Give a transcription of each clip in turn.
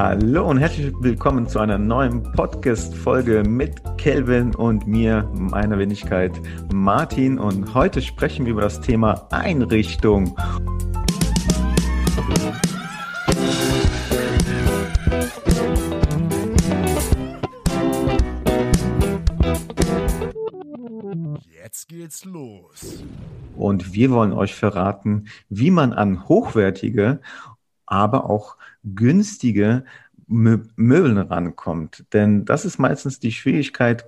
Hallo und herzlich willkommen zu einer neuen Podcast-Folge mit Kelvin und mir, meiner Wenigkeit Martin. Und heute sprechen wir über das Thema Einrichtung. Jetzt geht's los. Und wir wollen euch verraten, wie man an hochwertige aber auch günstige Mö Möbeln rankommt. Denn das ist meistens die Schwierigkeit,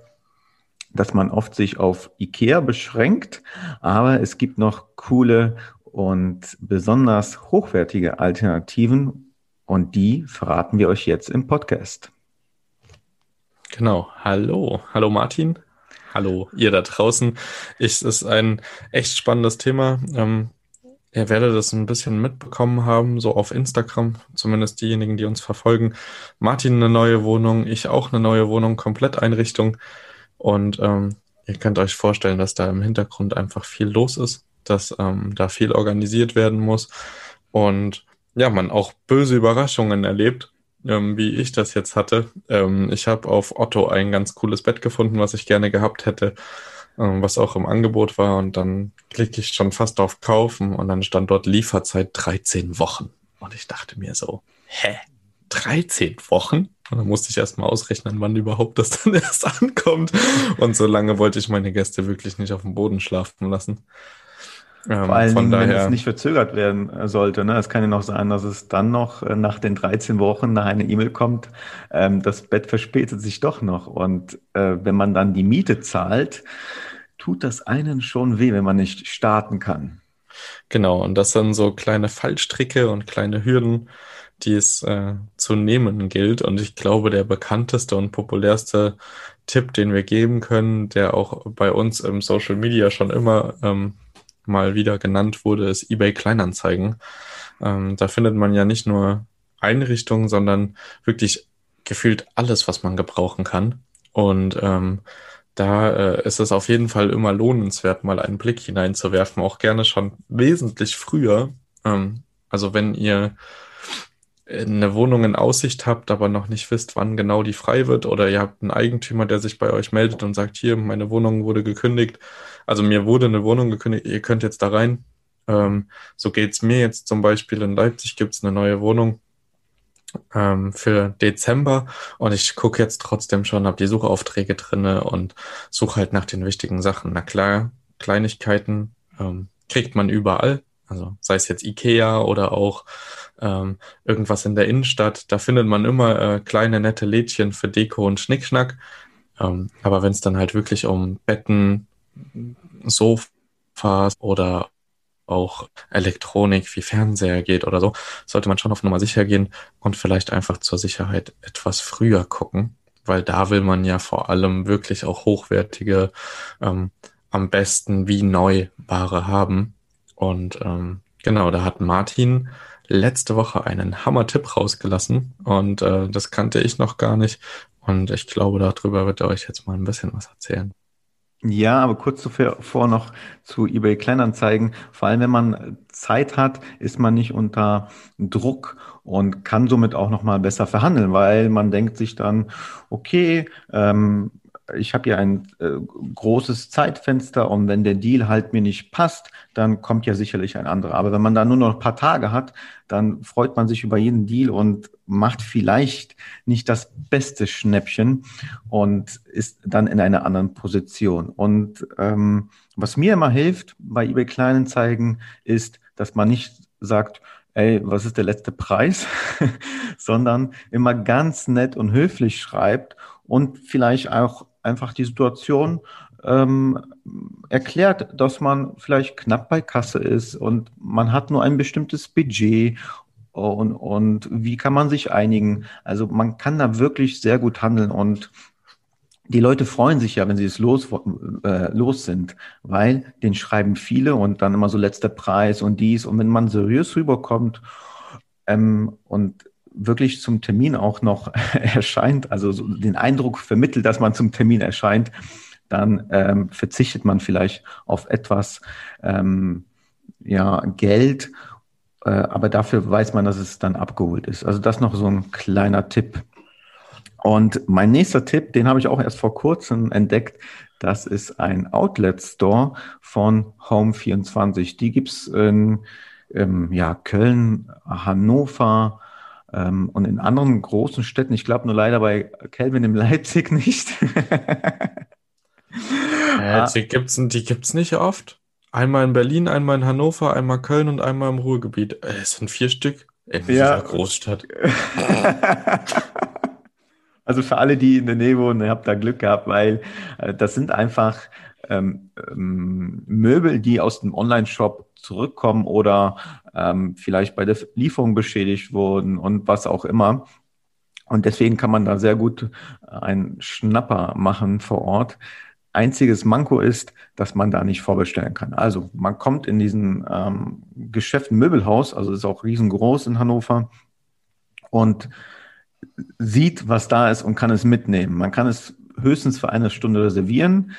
dass man oft sich auf Ikea beschränkt, aber es gibt noch coole und besonders hochwertige Alternativen und die verraten wir euch jetzt im Podcast. Genau. Hallo. Hallo Martin. Hallo ihr da draußen. Es ist ein echt spannendes Thema. Ähm, Ihr werdet das ein bisschen mitbekommen haben, so auf Instagram, zumindest diejenigen, die uns verfolgen. Martin eine neue Wohnung, ich auch eine neue Wohnung, Kompletteinrichtung. Und ähm, ihr könnt euch vorstellen, dass da im Hintergrund einfach viel los ist, dass ähm, da viel organisiert werden muss und ja, man auch böse Überraschungen erlebt, ähm, wie ich das jetzt hatte. Ähm, ich habe auf Otto ein ganz cooles Bett gefunden, was ich gerne gehabt hätte. Ähm, was auch im Angebot war. Und dann klicke ich schon fast auf Kaufen und dann stand dort Lieferzeit 13 Wochen. Und ich dachte mir so, hä? 13 Wochen? Und dann musste ich erst mal ausrechnen, wann überhaupt das dann erst ankommt. Und so lange wollte ich meine Gäste wirklich nicht auf dem Boden schlafen lassen. Ähm, Vor allem, daher, wenn es nicht verzögert werden sollte. Ne? Es kann ja noch sein, dass es dann noch äh, nach den 13 Wochen nach einer E-Mail kommt, ähm, das Bett verspätet sich doch noch. Und äh, wenn man dann die Miete zahlt, tut das einen schon weh, wenn man nicht starten kann. Genau, und das sind so kleine Fallstricke und kleine Hürden, die es äh, zu nehmen gilt. Und ich glaube, der bekannteste und populärste Tipp, den wir geben können, der auch bei uns im Social Media schon immer ähm, mal wieder genannt wurde, ist eBay Kleinanzeigen. Ähm, da findet man ja nicht nur Einrichtungen, sondern wirklich gefühlt alles, was man gebrauchen kann. Und ähm, da äh, ist es auf jeden Fall immer lohnenswert, mal einen Blick hineinzuwerfen, auch gerne schon wesentlich früher. Ähm, also wenn ihr eine Wohnung in Aussicht habt, aber noch nicht wisst, wann genau die frei wird, oder ihr habt einen Eigentümer, der sich bei euch meldet und sagt, hier, meine Wohnung wurde gekündigt, also mir wurde eine Wohnung gekündigt, ihr könnt jetzt da rein. Ähm, so geht's mir jetzt zum Beispiel in Leipzig gibt's eine neue Wohnung ähm, für Dezember und ich gucke jetzt trotzdem schon, habe die Suchaufträge drinne und suche halt nach den wichtigen Sachen. Na klar, Kleinigkeiten ähm, kriegt man überall, also sei es jetzt Ikea oder auch ähm, irgendwas in der Innenstadt, da findet man immer äh, kleine nette Lädchen für Deko und Schnickschnack. Ähm, aber wenn es dann halt wirklich um Betten, Sofas oder auch Elektronik wie Fernseher geht oder so, sollte man schon auf Nummer sicher gehen und vielleicht einfach zur Sicherheit etwas früher gucken, weil da will man ja vor allem wirklich auch hochwertige, ähm, am besten wie neu Ware haben. Und ähm, genau, da hat Martin letzte Woche einen Hammer-Tipp rausgelassen und äh, das kannte ich noch gar nicht. Und ich glaube, darüber wird er euch jetzt mal ein bisschen was erzählen. Ja, aber kurz zuvor noch zu eBay Kleinanzeigen. Vor allem, wenn man Zeit hat, ist man nicht unter Druck und kann somit auch noch mal besser verhandeln, weil man denkt sich dann, okay, ähm, ich habe ja ein äh, großes Zeitfenster und wenn der Deal halt mir nicht passt, dann kommt ja sicherlich ein anderer. Aber wenn man da nur noch ein paar Tage hat, dann freut man sich über jeden Deal und macht vielleicht nicht das beste Schnäppchen und ist dann in einer anderen Position. Und ähm, was mir immer hilft bei eBay Kleinanzeigen ist, dass man nicht sagt, ey, was ist der letzte Preis, sondern immer ganz nett und höflich schreibt und vielleicht auch einfach die Situation ähm, erklärt, dass man vielleicht knapp bei Kasse ist und man hat nur ein bestimmtes Budget und, und wie kann man sich einigen. Also man kann da wirklich sehr gut handeln und die Leute freuen sich ja, wenn sie es los, äh, los sind, weil den schreiben viele und dann immer so letzter Preis und dies. Und wenn man seriös rüberkommt ähm, und wirklich zum Termin auch noch erscheint, also so den Eindruck vermittelt, dass man zum Termin erscheint, dann ähm, verzichtet man vielleicht auf etwas ähm, ja, Geld Äh, aber dafür weiß man, dass es dann abgeholt ist. Also das noch so ein kleiner Tipp. Und mein nächster Tipp, den habe ich auch erst vor kurzem entdeckt. Das ist ein Outlet Store von Home24. Die gibt's in ähm, ja, Köln, Hannover und in anderen großen Städten. Ich glaube nur leider bei Kelvin in Leipzig nicht. die gibt's, die gibt's nicht oft. Einmal in Berlin, einmal in Hannover, einmal Köln und einmal im Ruhrgebiet. Äh, es sind vier Stück in Ja. dieser Großstadt. Also für alle, die in der Nähe wohnen, ihr habt da Glück gehabt, weil äh, das sind einfach ähm, ähm, Möbel, die aus dem Online-Shop zurückkommen oder ähm, vielleicht bei der Lieferung beschädigt wurden und was auch immer. Und deswegen kann man da sehr gut einen Schnapper machen vor Ort. Einziges Manko ist, dass man da nicht vorbestellen kann. Also man kommt in diesen ähm, Geschäft Möbelhaus, also ist auch riesengroß in Hannover und sieht, was da ist und kann es mitnehmen. Man kann es höchstens für eine Stunde reservieren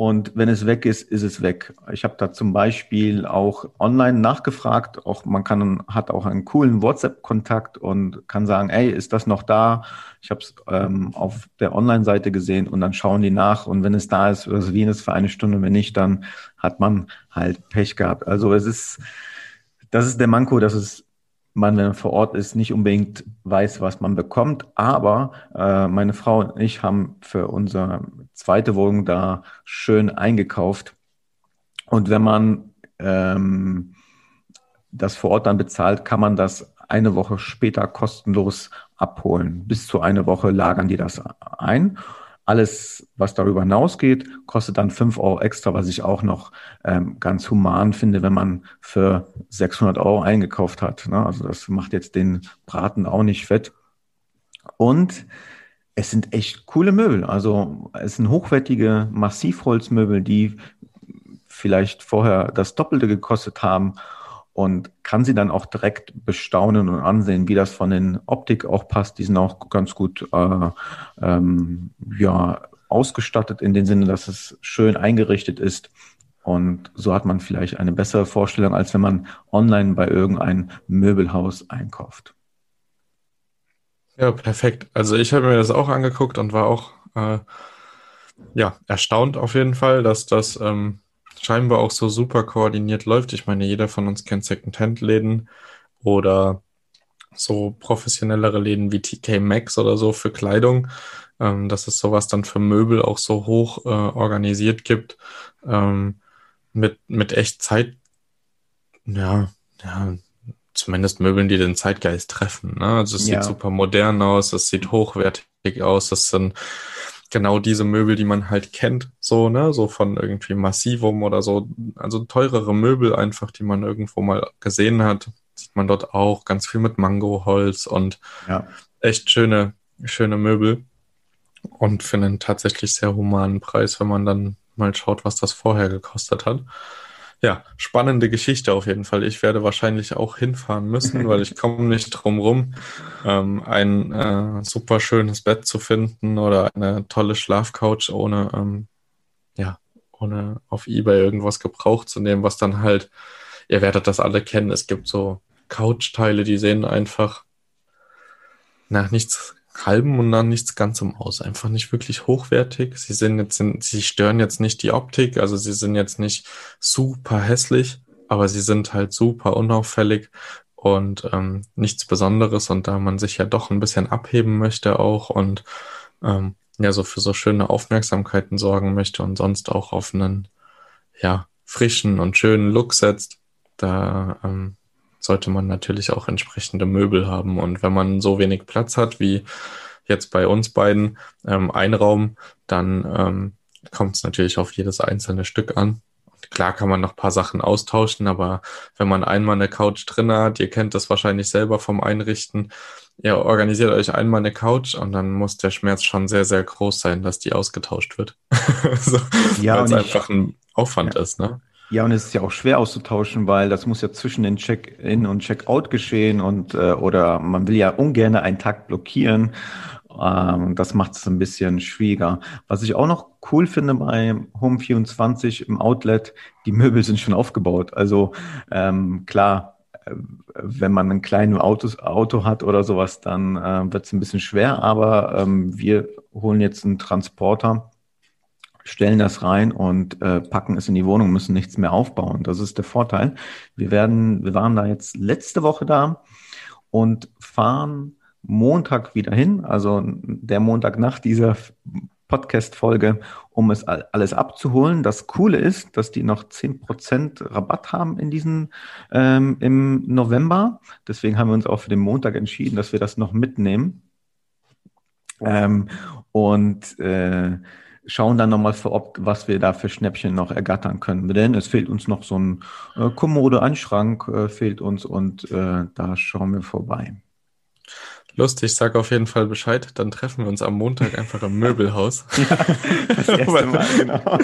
und wenn es weg ist, ist es weg. Ich habe da zum Beispiel auch online nachgefragt. Auch man kann hat auch einen coolen WhatsApp-Kontakt und kann sagen, ey, ist das noch da? Ich habe es ähm, auf der Online-Seite gesehen und dann schauen die nach und wenn es da ist, reservieren es für eine Stunde. Wenn nicht, dann hat man halt Pech gehabt. Also es ist, das ist der Manko, dass es man, wenn man vor Ort ist, nicht unbedingt weiß, was man bekommt. Aber äh, meine Frau und ich haben für unsere zweite Wohnung da schön eingekauft. Und wenn man ähm, das vor Ort dann bezahlt, kann man das eine Woche später kostenlos abholen. Bis zu eine Woche lagern die das ein. Alles, was darüber hinausgeht, kostet dann 5 Euro extra, was ich auch noch ähm, ganz human finde, wenn man für 600 Euro eingekauft hat. Ne? Also das macht jetzt den Braten auch nicht fett. Und es sind echt coole Möbel. Also es sind hochwertige Massivholzmöbel, die vielleicht vorher das Doppelte gekostet haben und kann sie dann auch direkt bestaunen und ansehen, wie das von den Optik auch passt. Die sind auch ganz gut äh, ähm, ja, ausgestattet in dem Sinne, dass es schön eingerichtet ist. Und so hat man vielleicht eine bessere Vorstellung, als wenn man online bei irgendeinem Möbelhaus einkauft. Ja, perfekt. Also ich habe mir das auch angeguckt und war auch äh, ja, erstaunt auf jeden Fall, dass das ähm, scheinbar auch so super koordiniert läuft. Ich meine, jeder von uns kennt Second-Hand-Läden oder so professionellere Läden wie TK Maxx oder so für Kleidung, ähm, dass es sowas dann für Möbel auch so hoch äh, organisiert gibt, ähm, mit, mit echt Zeit, ja, ja, zumindest Möbeln, die den Zeitgeist treffen. Ne? Also es Ja. sieht super modern aus, es sieht hochwertig aus, das sind genau diese Möbel, die man halt kennt, so, ne, so von irgendwie Massivum oder so, also teurere Möbel einfach, die man irgendwo mal gesehen hat, sieht man dort auch ganz viel mit Mangoholz und Ja. echt schöne, schöne Möbel und für einen tatsächlich sehr humanen Preis, wenn man dann mal schaut, was das vorher gekostet hat. Ja, spannende Geschichte auf jeden Fall. Ich werde wahrscheinlich auch hinfahren müssen, weil ich komme nicht drum rum, ähm, ein äh, super schönes Bett zu finden oder eine tolle Schlafcouch ohne, ähm, ja, ohne auf eBay irgendwas gebraucht zu nehmen, was dann halt, ihr werdet das alle kennen, es gibt so Couchteile, die sehen einfach nach nichts halbem und nach nichts ganzem aus. Einfach nicht wirklich hochwertig. Sie sind jetzt, sie stören jetzt nicht die Optik, also sie sind jetzt nicht super hässlich, aber sie sind halt super unauffällig und ähm, nichts Besonderes. Und da man sich ja doch ein bisschen abheben möchte auch und ähm, ja, so für so schöne Aufmerksamkeiten sorgen möchte und sonst auch auf einen, ja, frischen und schönen Look setzt, da ähm, sollte man natürlich auch entsprechende Möbel haben. Und wenn man so wenig Platz hat wie jetzt bei uns beiden, ähm, ein Raum, dann ähm, kommt es natürlich auf jedes einzelne Stück an. Und klar kann man noch ein paar Sachen austauschen, aber wenn man einmal eine Couch drin hat, ihr kennt das wahrscheinlich selber vom Einrichten, ihr organisiert euch einmal eine Couch und dann muss der Schmerz schon sehr, sehr groß sein, dass die ausgetauscht wird. so, Ja, Weil es einfach ein Aufwand Ja. ist, ne? Ja, und es ist ja auch schwer auszutauschen, weil das muss ja zwischen den Check-in und Check-out geschehen und äh, oder man will ja ungern einen Tag blockieren. Ähm, das macht es ein bisschen schwieriger. Was ich auch noch cool finde bei Home24 im Outlet, die Möbel sind schon aufgebaut. Also ähm, klar, wenn man ein kleines Auto, Auto hat oder sowas, dann äh, wird es ein bisschen schwer, aber ähm, wir holen jetzt einen Transporter, stellen das rein und äh, packen es in die Wohnung, müssen nichts mehr aufbauen. Das ist der Vorteil. Wir werden, wir waren da jetzt letzte Woche da und fahren Montag wieder hin, also der Montag nach dieser Podcast-Folge, um es alles abzuholen. Das Coole ist, dass die noch 10% Rabatt haben in diesen ähm, im November. Deswegen haben wir uns auch für den Montag entschieden, dass wir das noch mitnehmen. Ähm, und äh, schauen dann nochmal für ob, was wir da für Schnäppchen noch ergattern können. Denn es fehlt uns noch so ein äh, Kommode, ein Schrank äh, fehlt uns und äh, da schauen wir vorbei. Lustig, sag auf jeden Fall Bescheid. Dann treffen wir uns am Montag einfach im Möbelhaus. ja, das erste Mal, genau.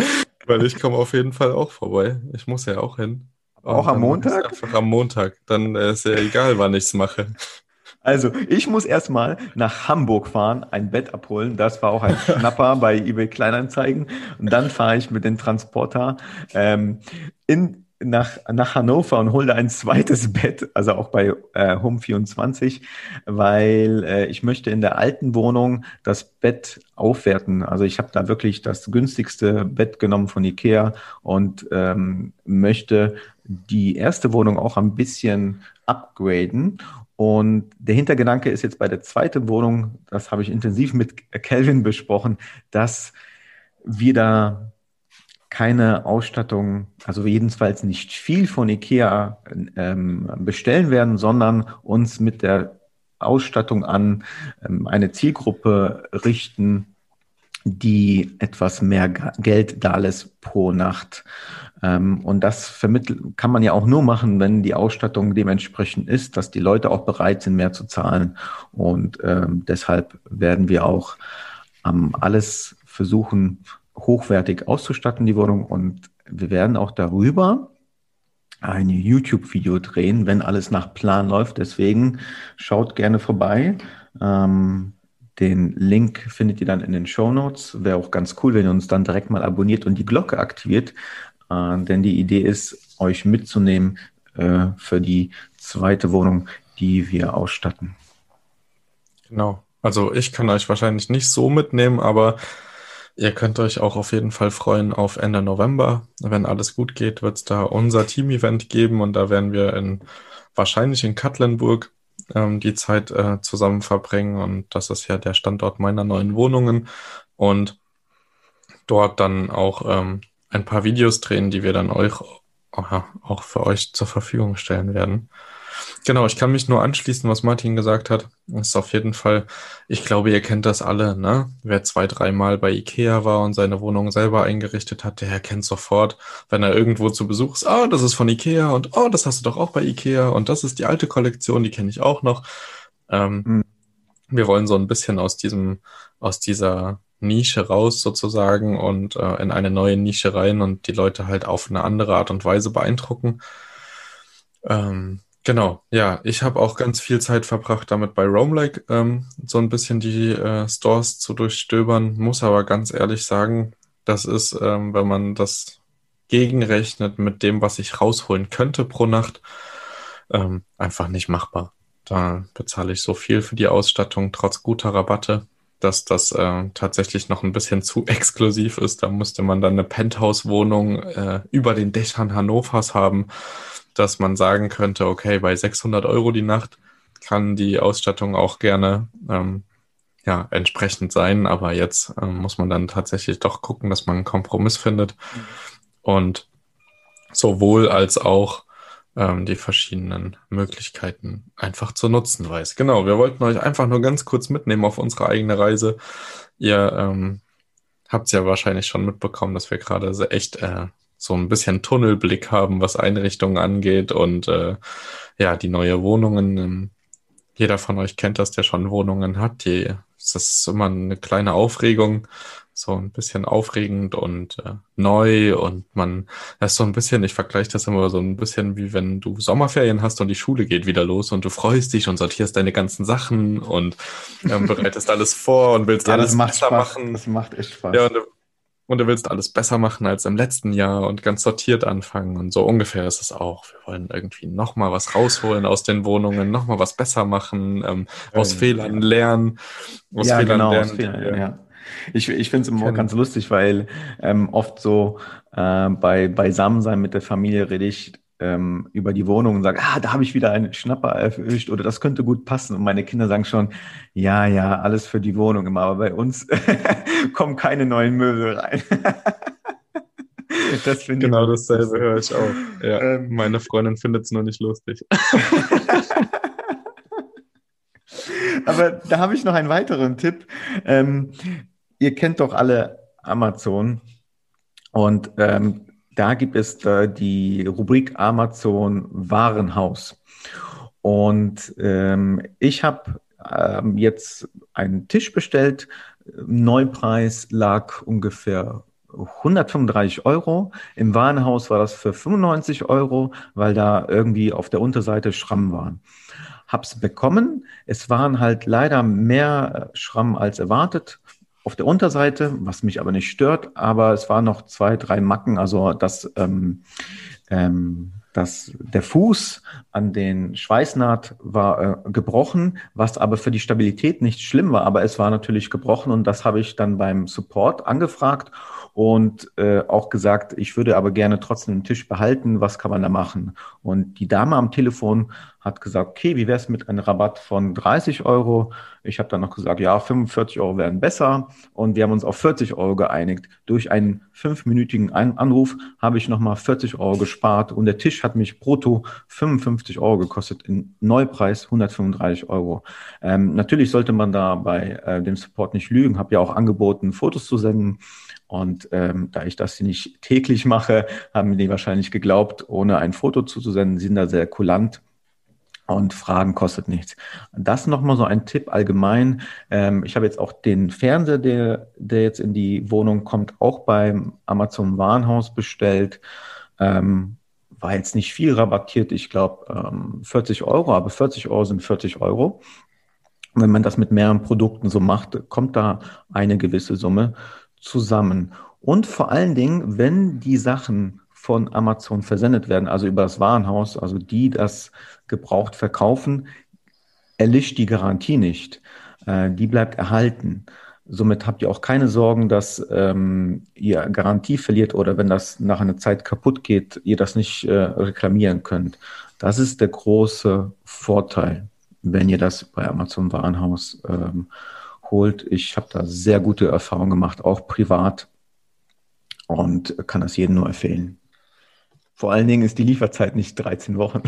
Weil ich komme auf jeden Fall auch vorbei. Ich muss ja auch hin. auch am Montag? Einfach am Montag. Dann ist ja egal, wann ich es mache. Also, ich muss erstmal nach Hamburg fahren, ein Bett abholen. Das war auch ein Schnapper bei eBay Kleinanzeigen. Und dann fahre ich mit dem Transporter ähm, in nach, nach Hannover und hole da ein zweites Bett, also auch bei äh, Home 24, weil äh, ich möchte in der alten Wohnung das Bett aufwerten. Also ich habe da wirklich das günstigste Bett genommen von Ikea und ähm, möchte die erste Wohnung auch ein bisschen upgraden. Und der Hintergedanke ist jetzt bei der zweiten Wohnung, das habe ich intensiv mit Kelvin besprochen, dass wir da keine Ausstattung, also jedenfalls nicht viel von IKEA ähm, bestellen werden, sondern uns mit der Ausstattung an ähm, eine Zielgruppe richten, die etwas mehr Geld da lässt pro Nacht. Ähm, und das kann man ja auch nur machen, wenn die Ausstattung dementsprechend ist, dass die Leute auch bereit sind, mehr zu zahlen. Und ähm, deshalb werden wir auch ähm, alles versuchen, hochwertig auszustatten, die Wohnung. Und wir werden auch darüber ein YouTube-Video drehen, wenn alles nach Plan läuft. Deswegen schaut gerne vorbei. Ähm, den Link findet ihr dann in den Show Notes. Wäre auch ganz cool, wenn ihr uns dann direkt mal abonniert und die Glocke aktiviert. Äh, denn die Idee ist, euch mitzunehmen äh, für die zweite Wohnung, die wir ausstatten. Genau. Also ich kann euch wahrscheinlich nicht so mitnehmen, aber Ihr könnt euch auch auf jeden Fall freuen auf Ende November. Wenn alles gut geht, wird es da unser Team-Event geben und da werden wir in, wahrscheinlich in Katlenburg ähm, die Zeit äh, zusammen verbringen und das ist ja der Standort meiner neuen Wohnungen und dort dann auch ähm, ein paar Videos drehen, die wir dann euch auch für euch zur Verfügung stellen werden. Genau, ich kann mich nur anschließen, was Martin gesagt hat. Das ist auf jeden Fall, ich glaube, ihr kennt das alle, ne? Wer zwei, dreimal bei Ikea war und seine Wohnung selber eingerichtet hat, der kennt sofort, wenn er irgendwo zu Besuch ist, oh, das ist von Ikea und oh, das hast du doch auch bei Ikea und das ist die alte Kollektion, die kenne ich auch noch. Ähm, mhm. Wir wollen so ein bisschen aus diesem, aus dieser Nische raus sozusagen und äh, in eine neue Nische rein und die Leute halt auf eine andere Art und Weise beeindrucken. Ähm, Genau, ja, ich habe auch ganz viel Zeit verbracht, damit bei Roamlike ähm, so ein bisschen die äh, Stores zu durchstöbern, muss aber ganz ehrlich sagen, das ist, ähm, wenn man das gegenrechnet mit dem, was ich rausholen könnte pro Nacht, ähm, einfach nicht machbar. Da bezahle ich so viel für die Ausstattung, trotz guter Rabatte, dass das äh, tatsächlich noch ein bisschen zu exklusiv ist. Da müsste man dann eine Penthouse-Wohnung äh, über den Dächern Hannovers haben dass man sagen könnte, okay, bei 600 Euro die Nacht kann die Ausstattung auch gerne ähm, ja, entsprechend sein, aber jetzt ähm, muss man dann tatsächlich doch gucken, dass man einen Kompromiss findet mhm. und sowohl als auch ähm, die verschiedenen Möglichkeiten einfach zu nutzen weiß. Genau, wir wollten euch einfach nur ganz kurz mitnehmen auf unsere eigene Reise. Ihr ähm, habt es ja wahrscheinlich schon mitbekommen, dass wir gerade echt äh, so ein bisschen Tunnelblick haben, was Einrichtungen angeht und äh, ja, die neue Wohnungen. Ähm, jeder von euch kennt das, der schon Wohnungen hat. Die, das ist immer eine kleine Aufregung, so ein bisschen aufregend und äh, neu und man, das ist so ein bisschen, ich vergleiche das immer so ein bisschen wie wenn du Sommerferien hast und die Schule geht wieder los und du freust dich und sortierst deine ganzen Sachen und ähm, bereitest alles vor und willst ja, alles macht Spaß. machen. Das macht echt Spaß. Ja, und und du willst alles besser machen als im letzten Jahr und ganz sortiert anfangen. Und so ungefähr ist es auch. Wir wollen irgendwie nochmal was rausholen aus den Wohnungen, nochmal was besser machen, ähm, aus ja, Fehlern lernen. Aus ja, Fehlern genau, lernen. Aus Fehlern, ja. Ich, ich finde es immer ganz lustig, weil ähm, oft so äh, bei Beisammensein mit der Familie rede ich ähm, über die Wohnung und sage, ah, da habe ich wieder einen Schnapper erwischt oder das könnte gut passen. Und meine Kinder sagen schon, ja, ja, alles für die Wohnung immer, aber bei uns kommen keine neuen Möbel rein. das genau dasselbe höre ich auch. Ja, ähm, meine Freundin findet es nur nicht lustig. aber da habe ich noch einen weiteren Tipp. Ähm, ihr kennt doch alle Amazon. Und ähm, da gibt es äh, die Rubrik Amazon Warenhaus. Und ähm, ich habe ähm, jetzt einen Tisch bestellt. Neupreis lag ungefähr 135 Euro. Im Warenhaus war das für 95 Euro, weil da irgendwie auf der Unterseite Schrammen waren. Hab's bekommen. Es waren halt leider mehr Schrammen als erwartet auf der Unterseite, was mich aber nicht stört, aber es waren noch zwei, drei Macken, also dass, ähm, ähm, dass der Fuß an den Schweißnaht war äh, gebrochen, was aber für die Stabilität nicht schlimm war, aber es war natürlich gebrochen und das habe ich dann beim Support angefragt und äh, auch gesagt, ich würde aber gerne trotzdem den Tisch behalten, was kann man da machen? Und die Dame am Telefon hat gesagt, okay, wie wäre es mit einem Rabatt von 30 Euro? Ich habe dann noch gesagt, ja, 45 Euro wären besser. Und wir haben uns auf 40 Euro geeinigt. Durch einen fünfminütigen Anruf habe ich nochmal 40 Euro gespart und der Tisch hat mich brutto 55 Euro gekostet, in Neupreis 135 Euro. Ähm, natürlich sollte man da bei äh, dem Support nicht lügen, habe ja auch angeboten, Fotos zu senden. Und ähm, da ich das nicht täglich mache, haben die wahrscheinlich geglaubt, ohne ein Foto zuzusenden, sind da sehr kulant und Fragen kostet nichts. Das nochmal so ein Tipp allgemein. Ähm, ich habe jetzt auch den Fernseher, der, der jetzt in die Wohnung kommt, auch beim Amazon Warenhaus bestellt. Ähm, war jetzt nicht viel rabattiert, ich glaube ähm, 40 Euro, aber 40 Euro sind 40 Euro. Wenn man das mit mehreren Produkten so macht, kommt da eine gewisse Summe zusammen. Und vor allen Dingen, wenn die Sachen von Amazon versendet werden, also über das Warenhaus, also die das gebraucht verkaufen, erlischt die Garantie nicht. Äh, die bleibt erhalten. Somit habt ihr auch keine Sorgen, dass ähm, ihr Garantie verliert oder wenn das nach einer Zeit kaputt geht, ihr das nicht äh, reklamieren könnt. Das ist der große Vorteil, wenn ihr das bei Amazon Warenhaus ähm, holt. Ich habe da sehr gute Erfahrungen gemacht, auch privat und kann das jedem nur empfehlen. Vor allen Dingen ist die Lieferzeit nicht 13 Wochen.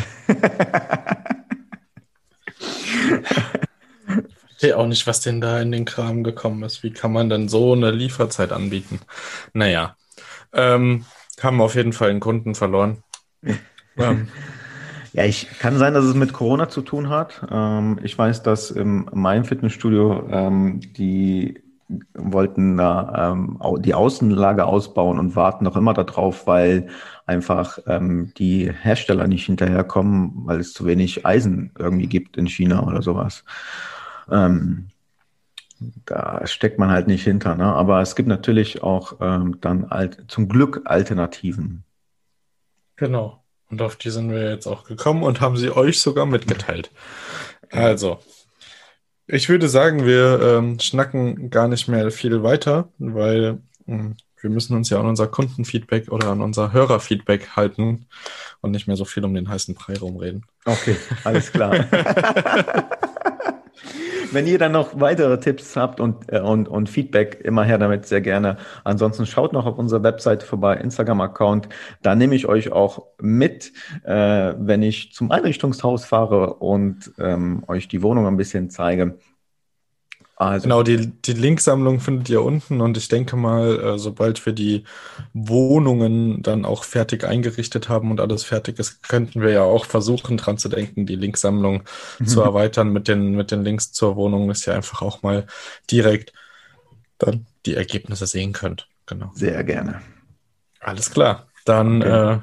Ich verstehe auch nicht, was denn da in den Kram gekommen ist. Wie kann man denn so eine Lieferzeit anbieten? Naja, ähm, haben auf jeden Fall einen Kunden verloren. ähm. Ja, ich kann sein, dass es mit Corona zu tun hat. Ähm, ich weiß, dass in meinem Fitnessstudio ähm, die wollten da ähm, die Außenlage ausbauen und warten noch immer darauf, weil einfach ähm, die Hersteller nicht hinterherkommen, weil es zu wenig Eisen irgendwie gibt in China oder sowas. Ähm, da steckt man halt nicht hinter. Ne? Aber es gibt natürlich auch ähm, dann alt, zum Glück Alternativen. Genau. Und auf die sind wir jetzt auch gekommen und haben sie euch sogar mitgeteilt. Also, ich würde sagen, wir ähm, schnacken gar nicht mehr viel weiter, weil ähm, wir müssen uns ja an unser Kundenfeedback oder an unser Hörerfeedback halten und nicht mehr so viel um den heißen Brei rumreden. Okay, alles klar. Wenn ihr dann noch weitere Tipps habt und, äh, und, und Feedback, immer her damit sehr gerne. Ansonsten schaut noch auf unserer Webseite vorbei, Instagram-Account. Da nehme ich euch auch mit, äh, wenn ich zum Einrichtungshaus fahre und ähm, euch die Wohnung ein bisschen zeige. Also. Genau, die, die Linksammlung findet ihr unten und ich denke mal, äh, sobald wir die Wohnungen dann auch fertig eingerichtet haben und alles fertig ist, könnten wir ja auch versuchen, dran zu denken, die Linksammlung mhm. zu erweitern mit den, mit den Links zur Wohnung, dass ihr einfach auch mal direkt dann die Ergebnisse sehen könnt. Genau. Sehr gerne. Alles klar. Dann okay. äh,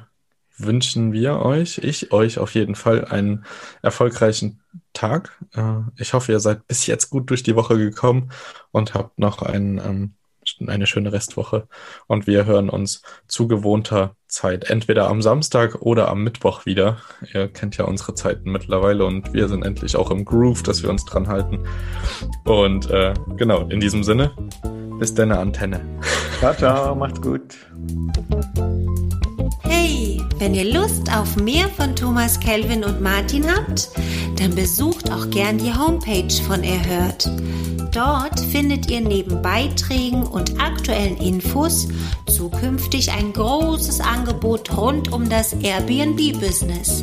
wünschen wir euch, ich euch auf jeden Fall einen erfolgreichen Tag. Äh, ich hoffe, ihr seid bis jetzt gut durch die Woche gekommen und habt noch einen ähm, eine schöne Restwoche und wir hören uns zu gewohnter Zeit, entweder am Samstag oder am Mittwoch wieder. Ihr kennt ja unsere Zeiten mittlerweile und wir sind endlich auch im Groove, dass wir uns dran halten. Und äh, genau, in diesem Sinne, bis deine Antenne. Ciao, ciao, macht's gut. Hey, wenn ihr Lust auf mehr von Thomas Kelvin und Martin habt, dann besucht auch gern die Homepage von Erhört. Dort findet ihr neben Beiträgen und aktuellen Infos zukünftig ein großes Angebot rund um das Airbnb-Business.